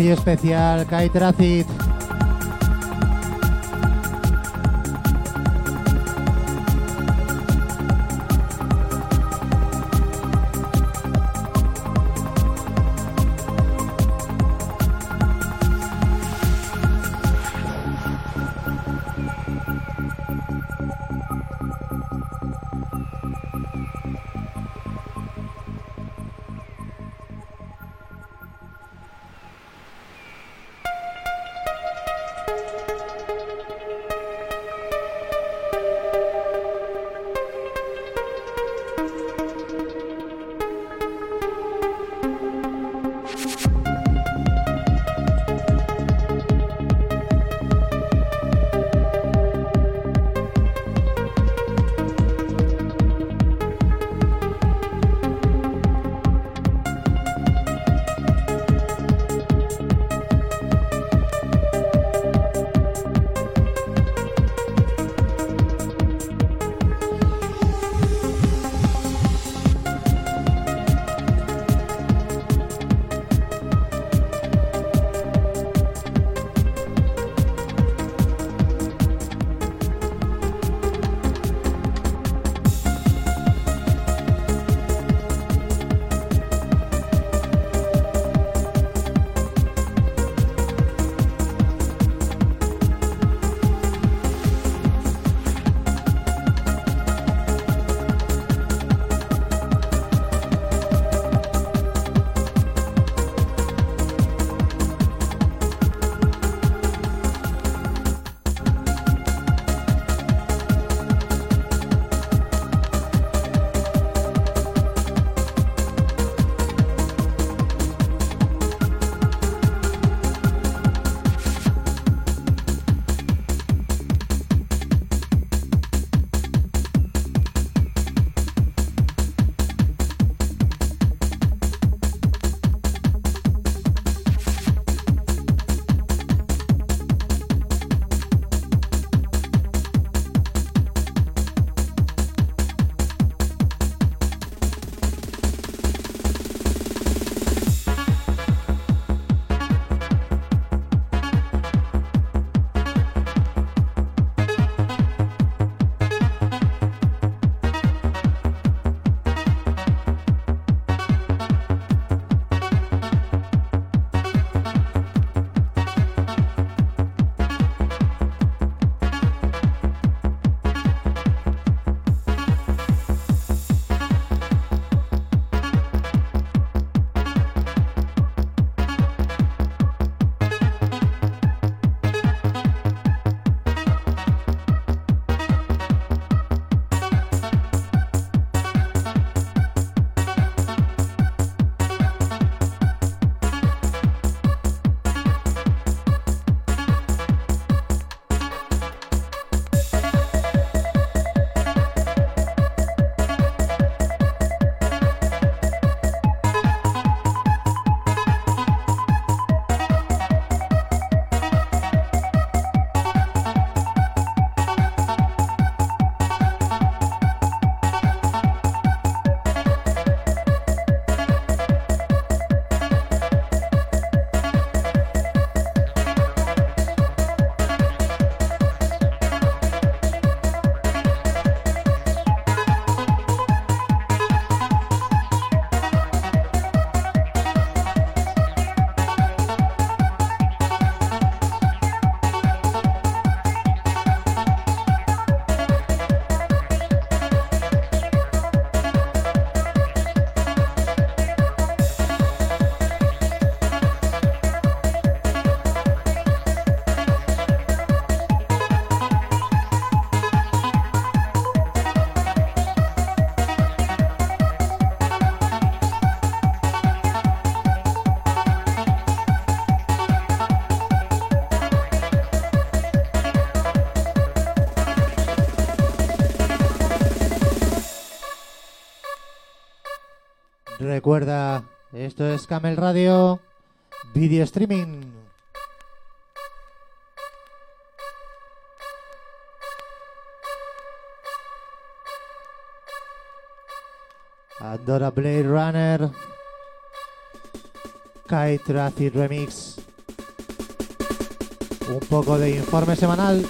Hoy especial Kai Tracid. Recuerda, esto es Camel Radio, video streaming. Adora Blade Runner. Kai Traffic Remix. Un poco de informe semanal.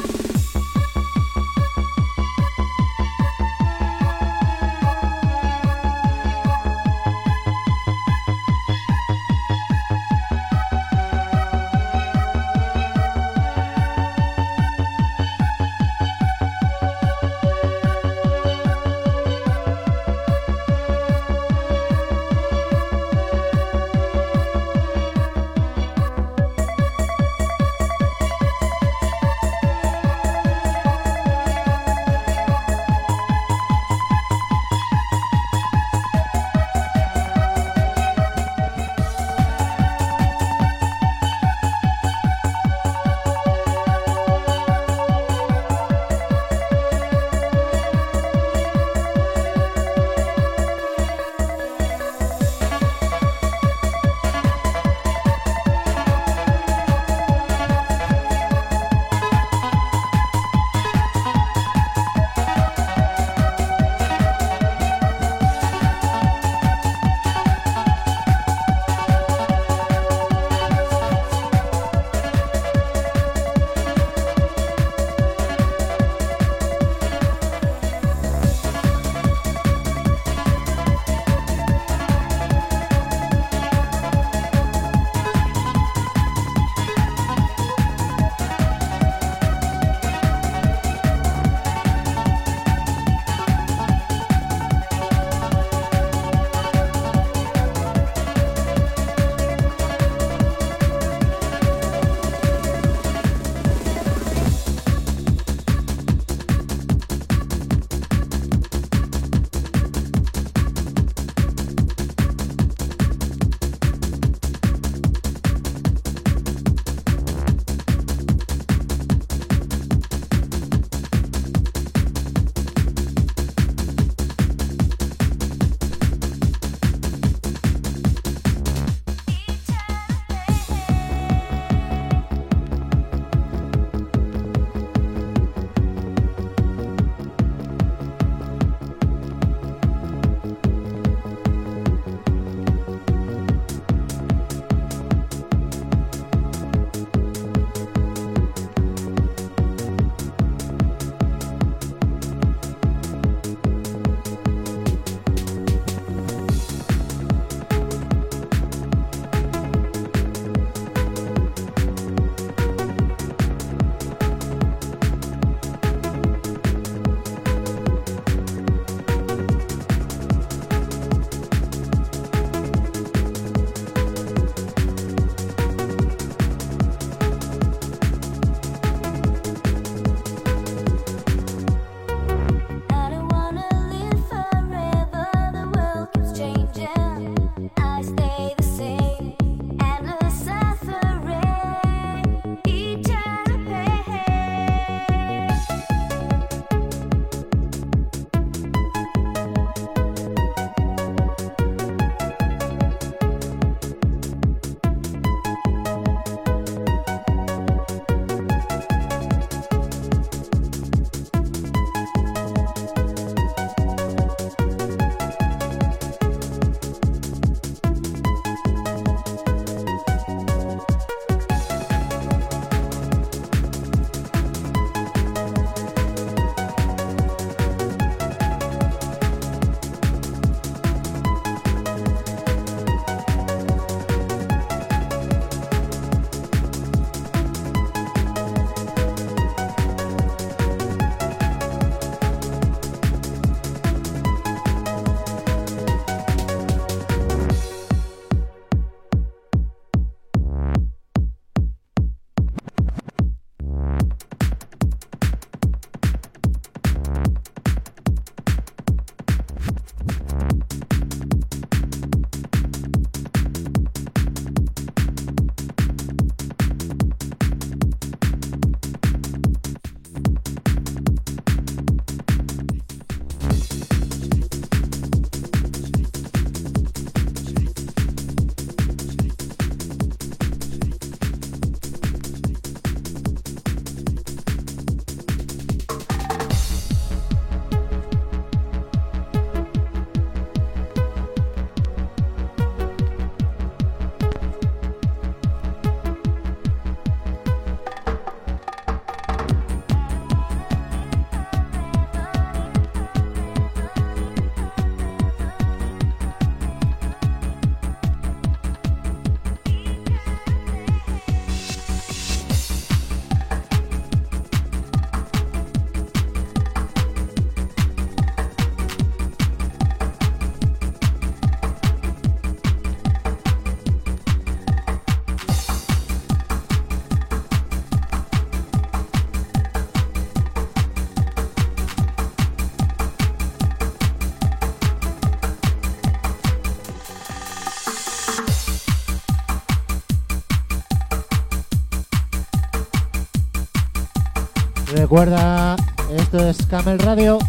Recuerda, esto es Camel Radio.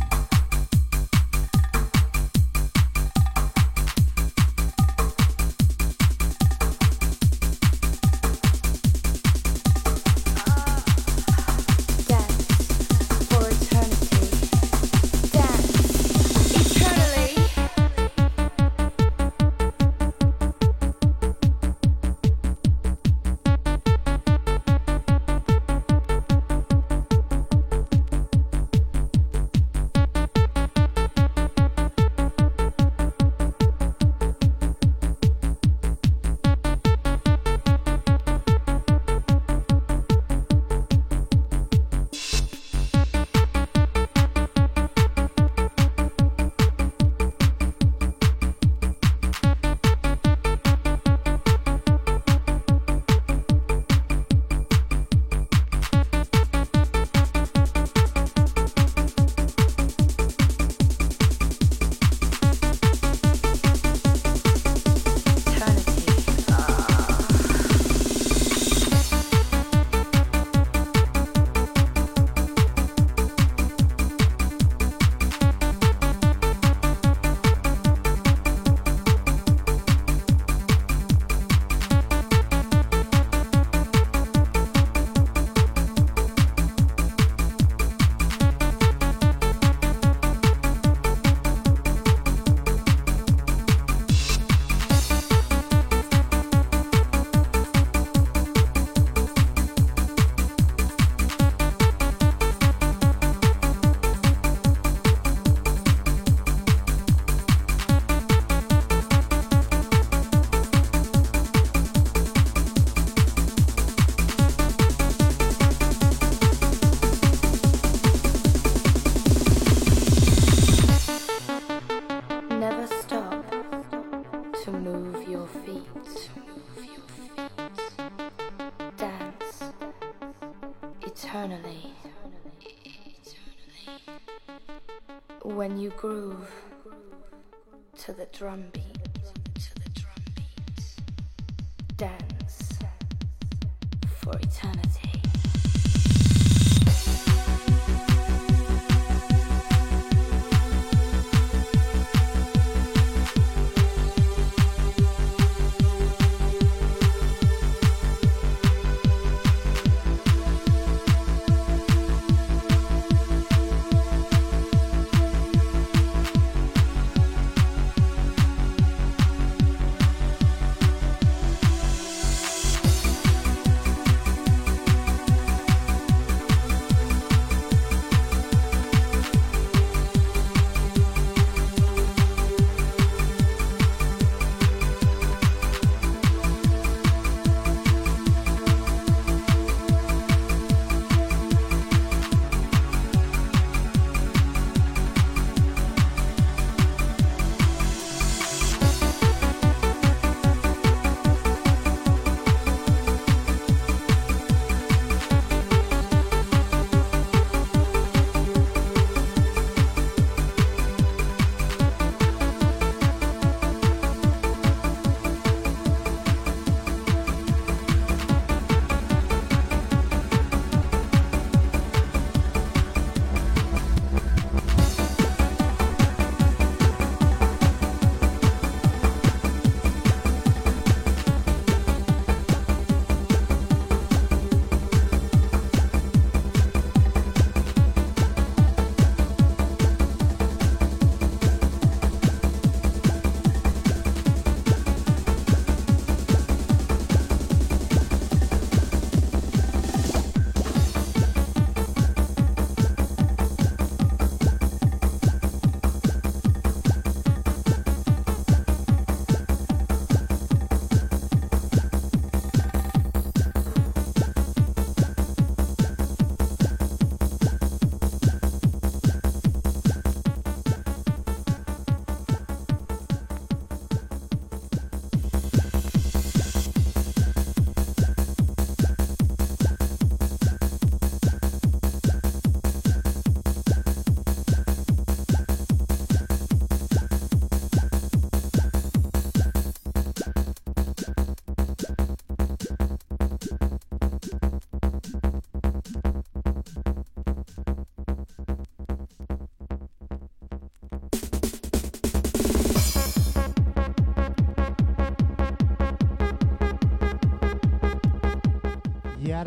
groove to the drum beat. Dance.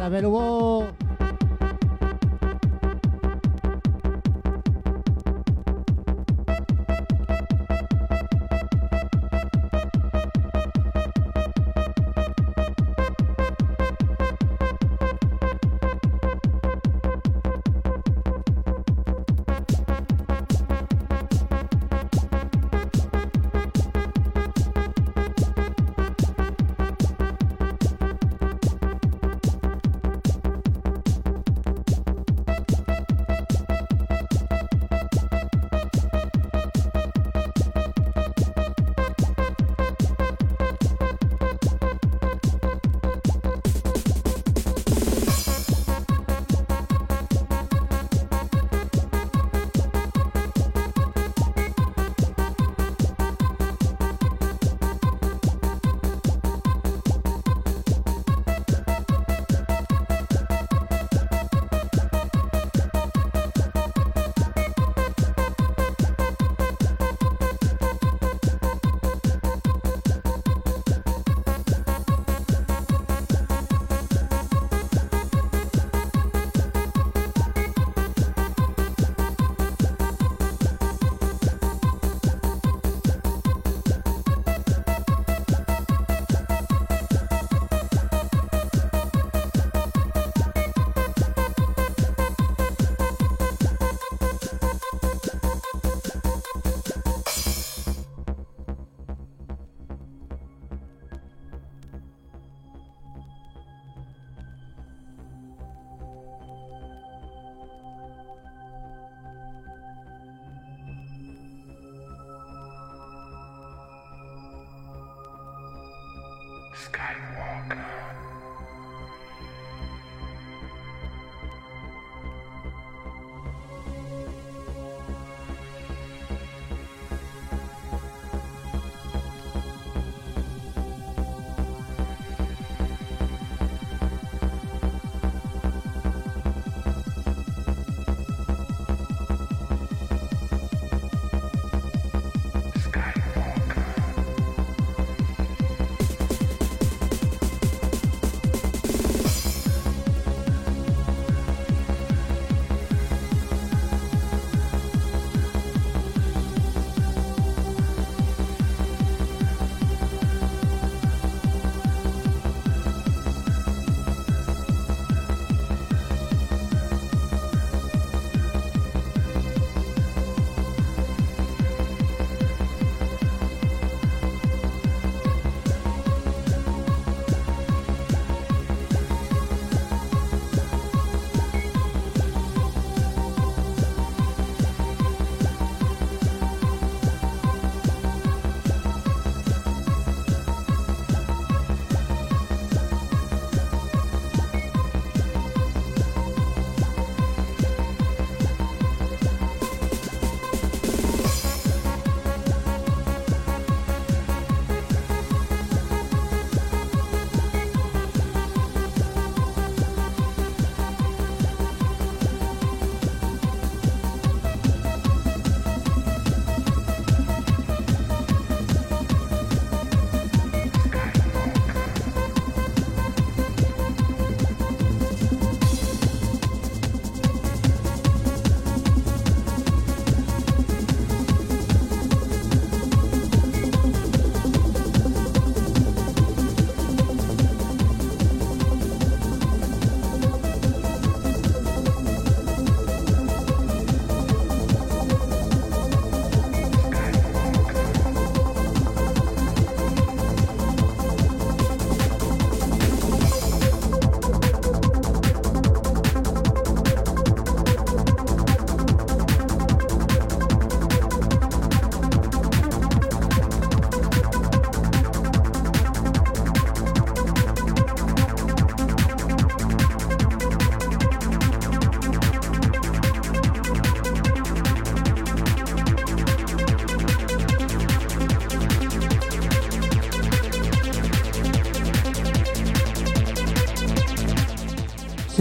Yara Belubo.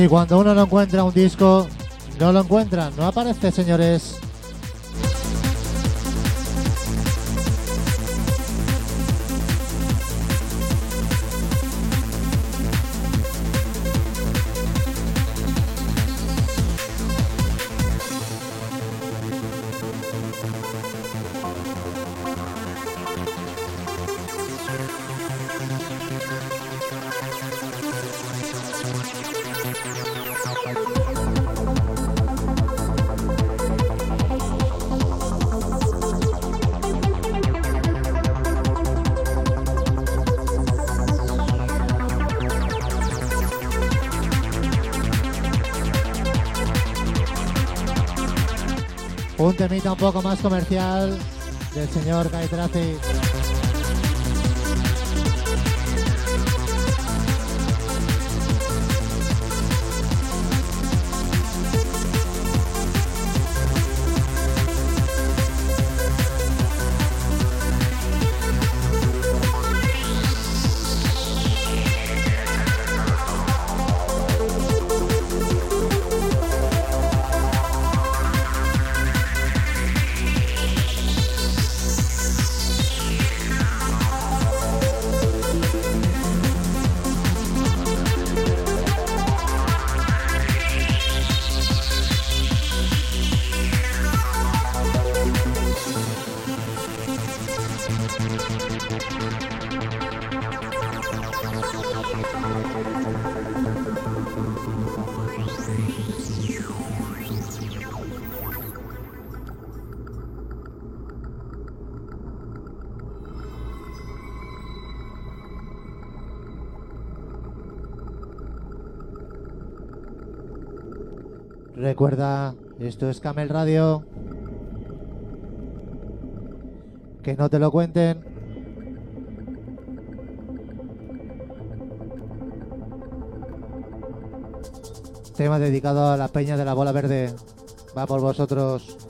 Si cuando uno no encuentra un disco, no lo encuentra, no aparece, señores. Un temita un poco más comercial del señor Tracy. Recuerda, esto es Camel Radio. Que no te lo cuenten. Tema dedicado a la peña de la bola verde. Va por vosotros.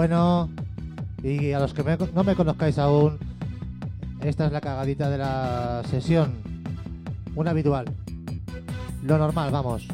Bueno, y a los que no me conozcáis aún, esta es la cagadita de la sesión. Una habitual. Lo normal, vamos.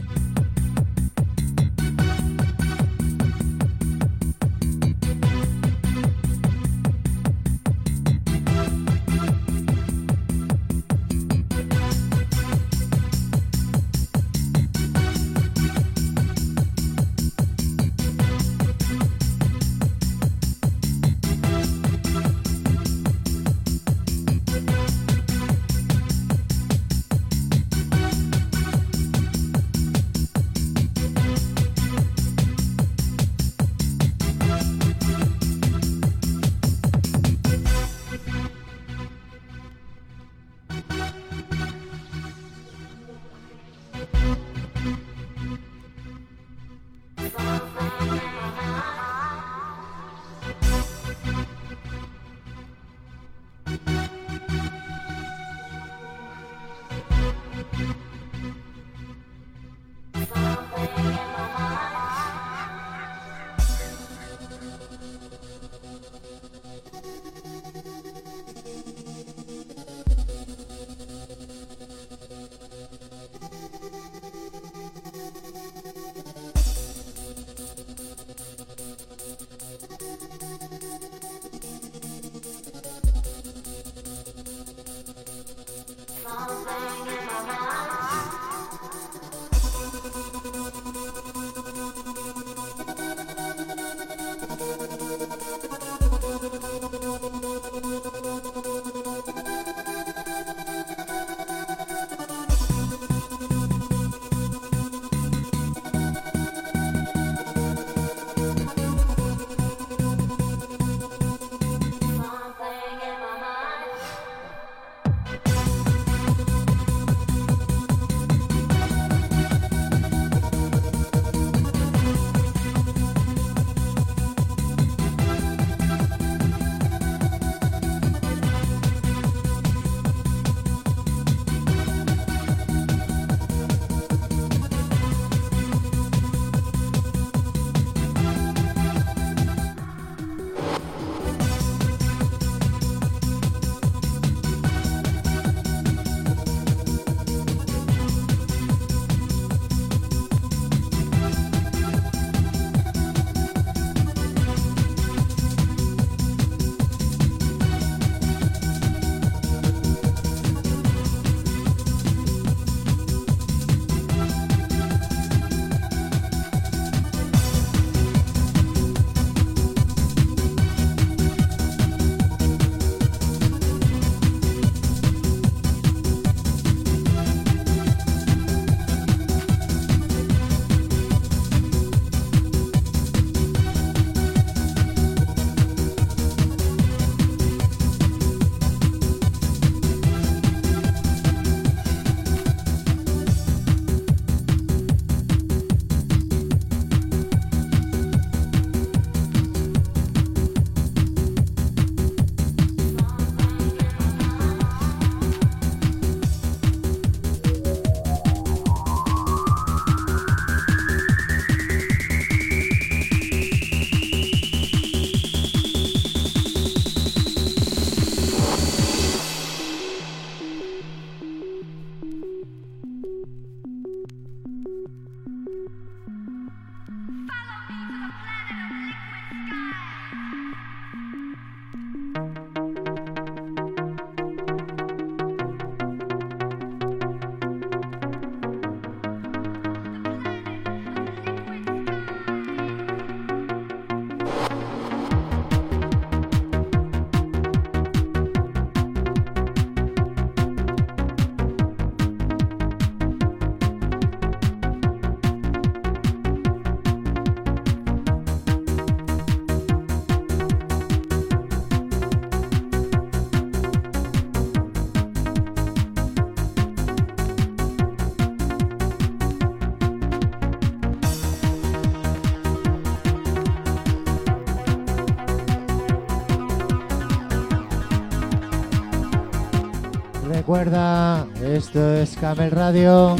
Recuerda, esto es Camel Radio.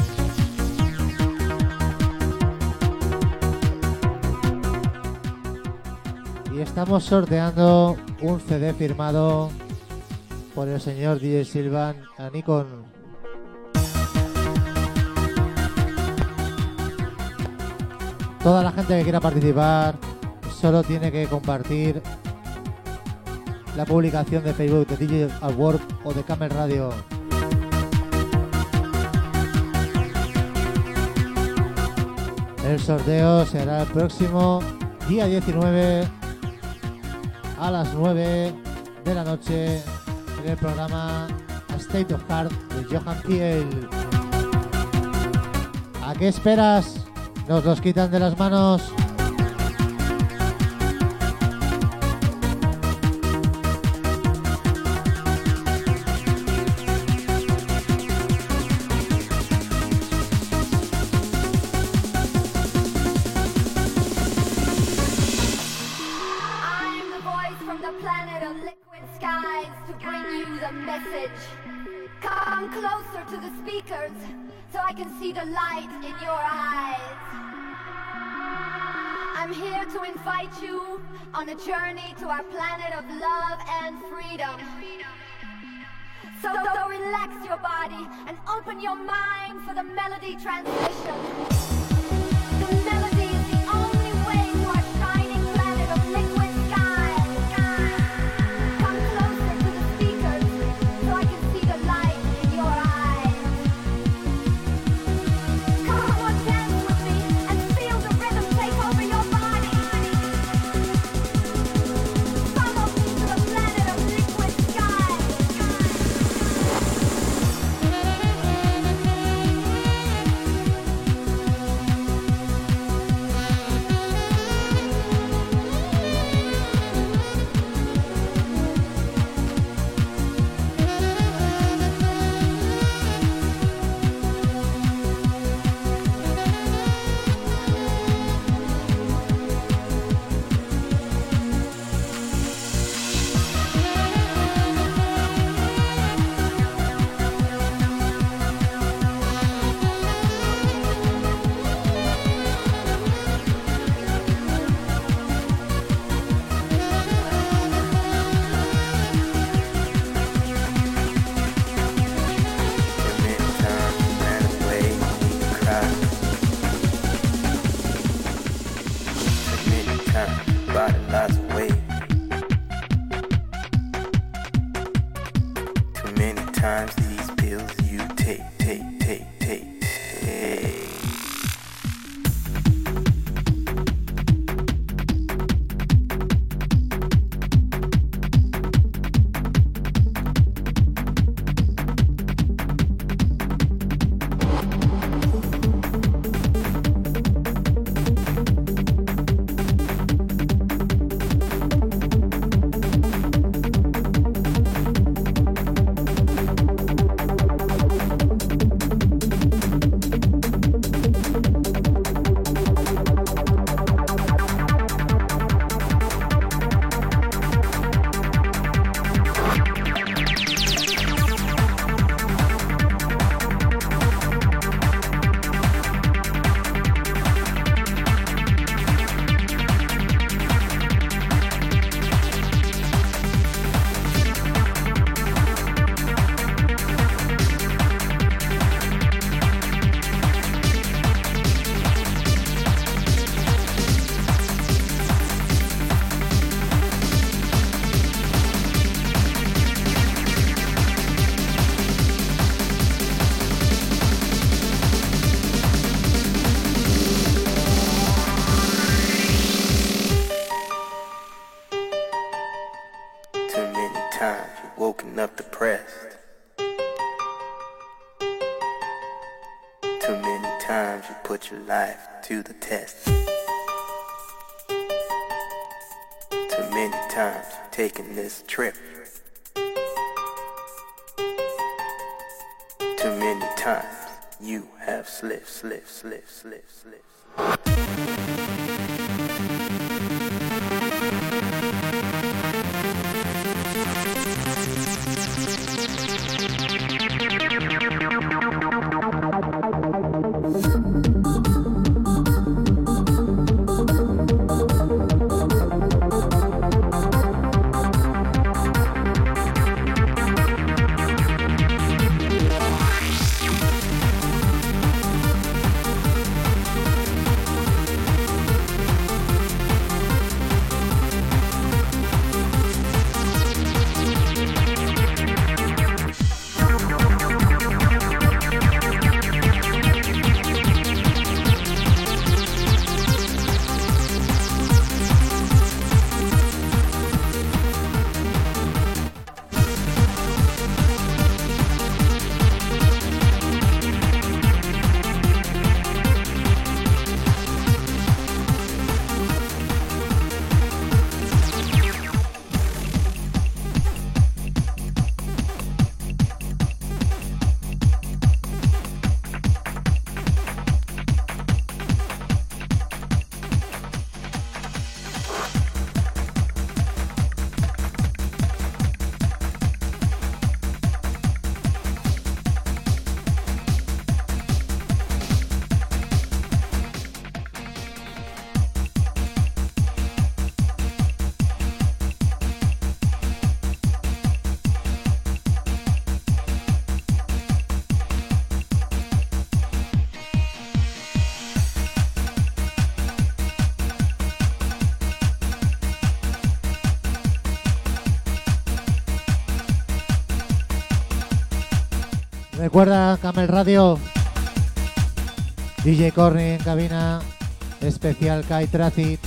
Y estamos sorteando un CD firmado por el señor DJ Silvan a Nikon. Toda la gente que quiera participar solo tiene que compartir la publicación de Facebook de DJ Award o de Camel Radio. El sorteo será el próximo día 19 a las 9 de la noche en el programa State of Heart de Johan Kiel. ¿A qué esperas? Nos los quitan de las manos. Speakers so I can see the light in your eyes. I'm here to invite you on a journey to our planet of love and freedom. So, so relax your body and open your mind for the melody transmission. not, and times taking this trip. Too many times you have slipped, slipped, slipped, slipped, slipped. Recuerda Camel Radio. DJ Corny en cabina. Especial Kai Traffic.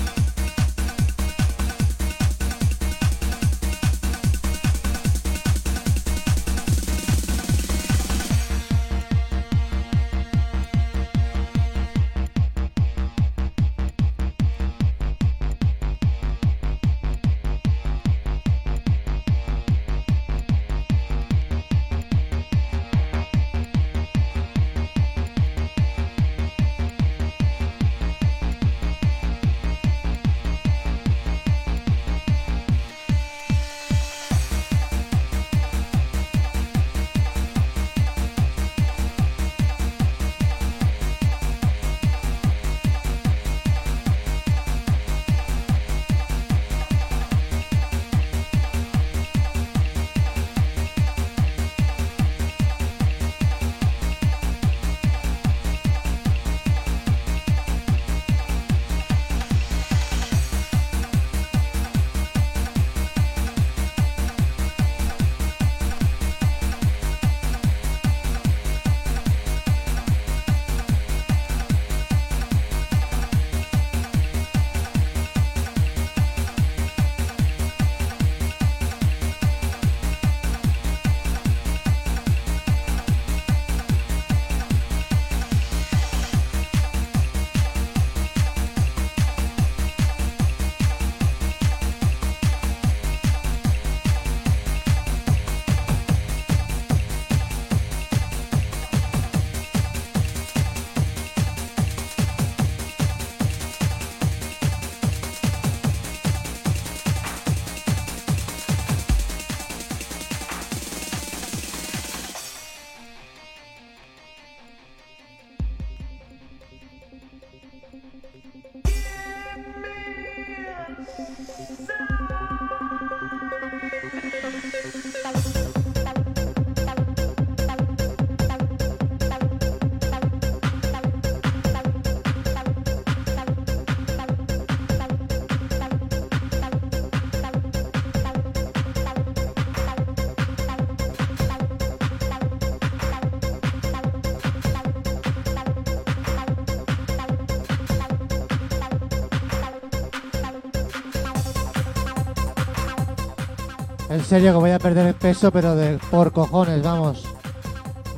En serio que voy a perder el peso, pero de por cojones, vamos.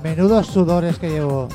Menudos sudores que llevo.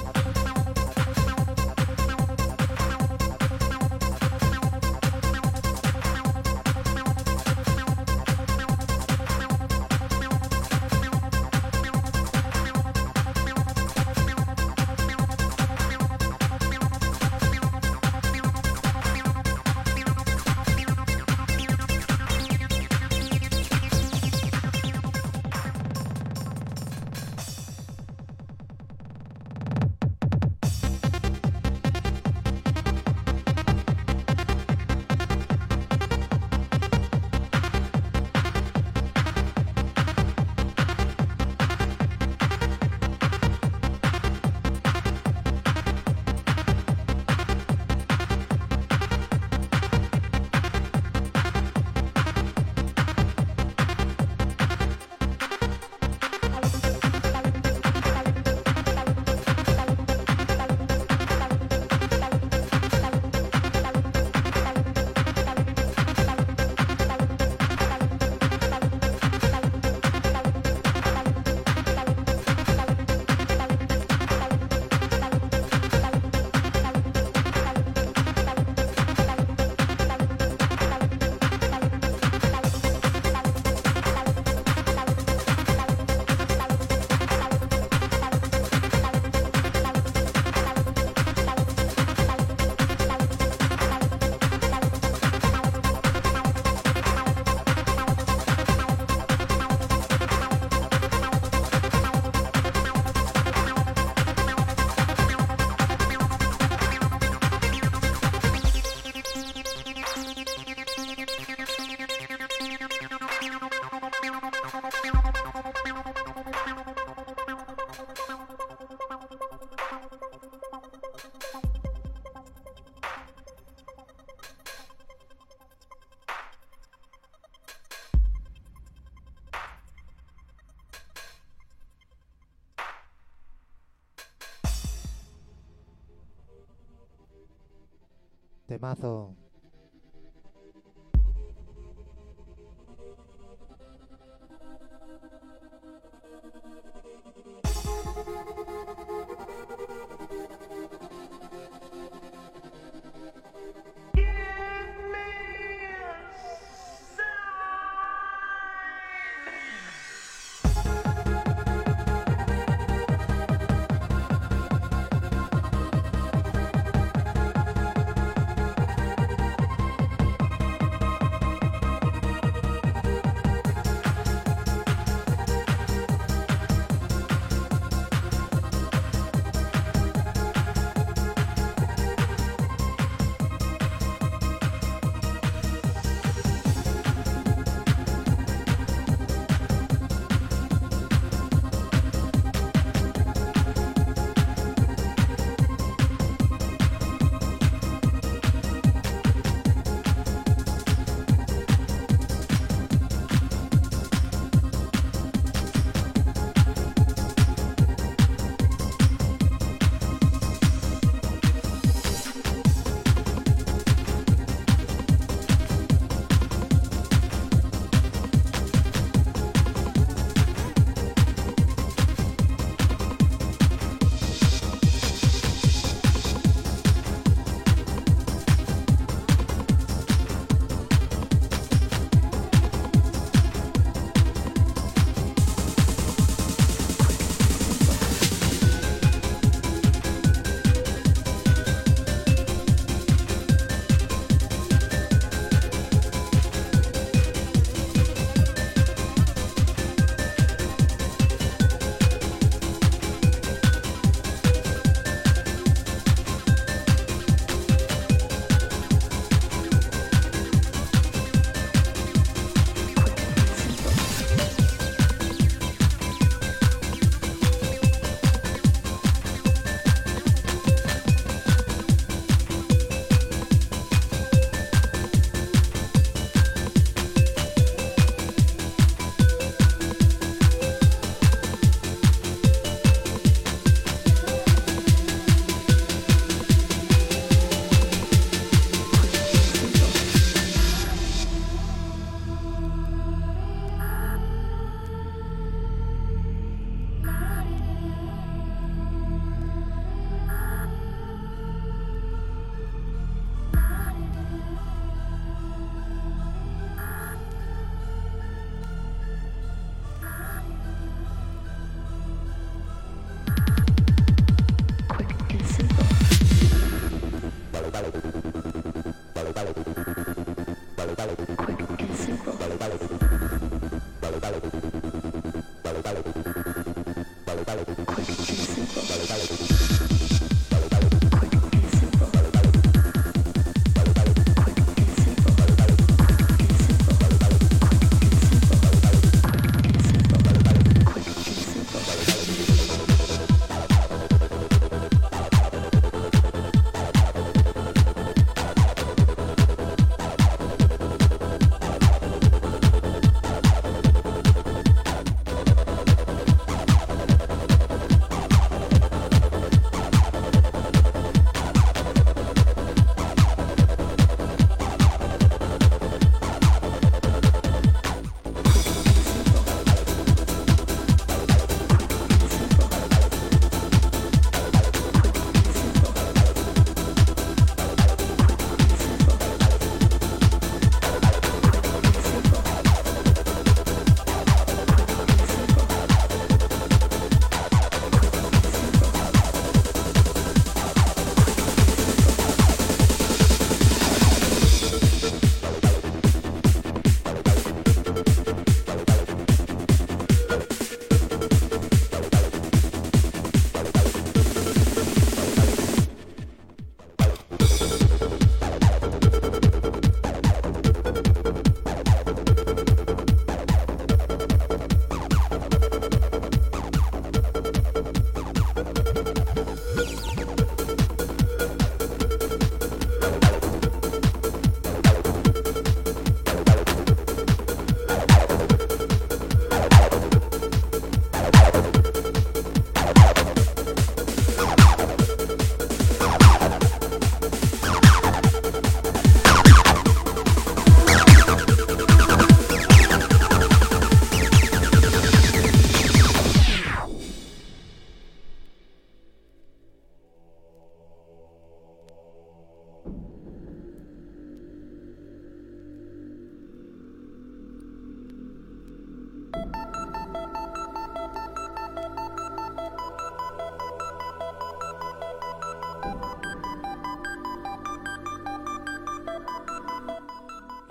Temazo.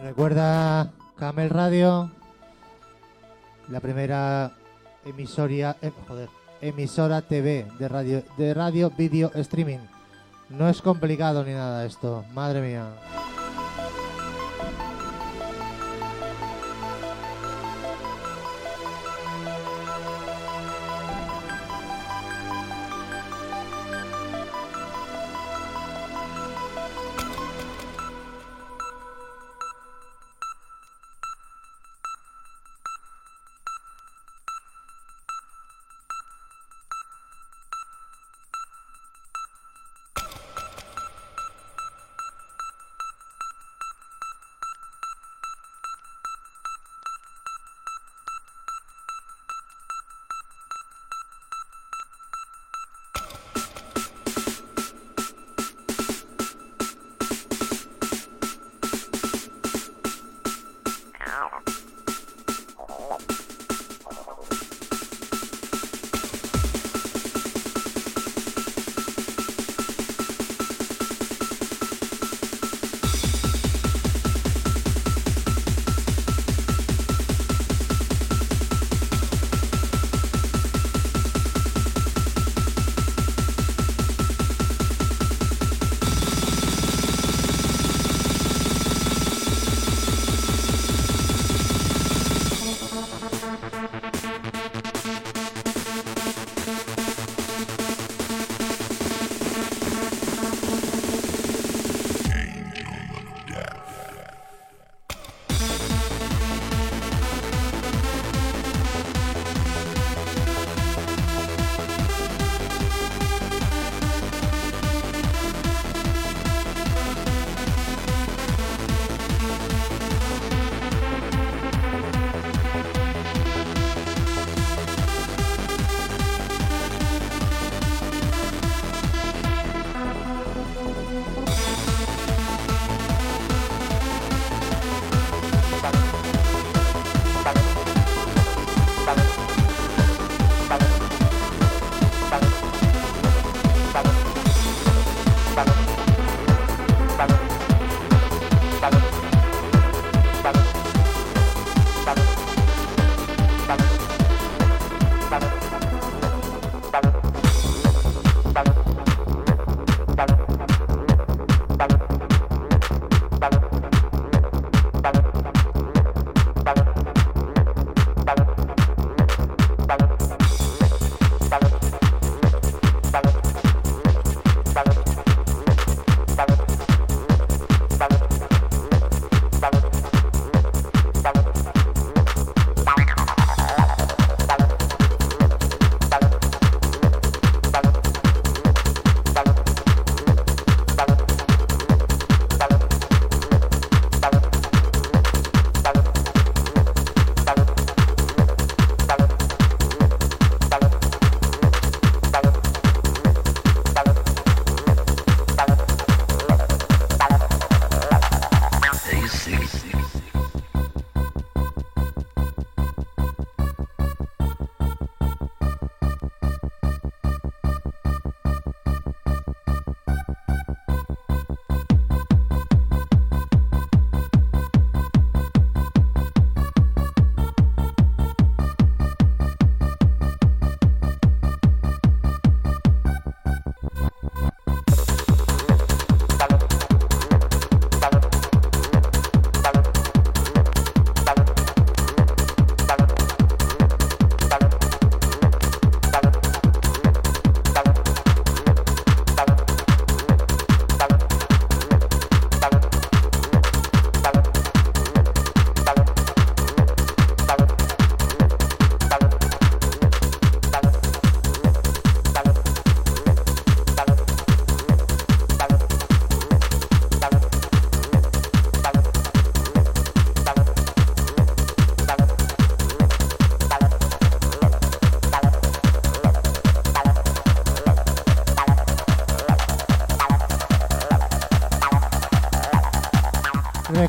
Recuerda Camel Radio, la primera emisoria, eh, joder, emisora TV de radio, de radio video streaming. No es complicado ni nada esto, madre mía.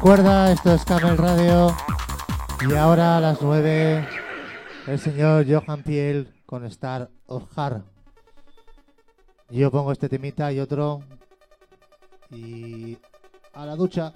Recuerda, esto es Camel Radio. Y ahora a las 9, el señor Johan Piel con Star of Heart. Yo pongo este temita y otro. Y a la ducha.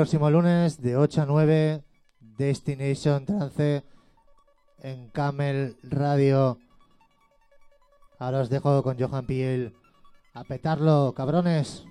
Próximo lunes de 8 a 9 Destination Trance en Camel Radio. Ahora os dejo con Johan Piel. A petarlo, cabrones.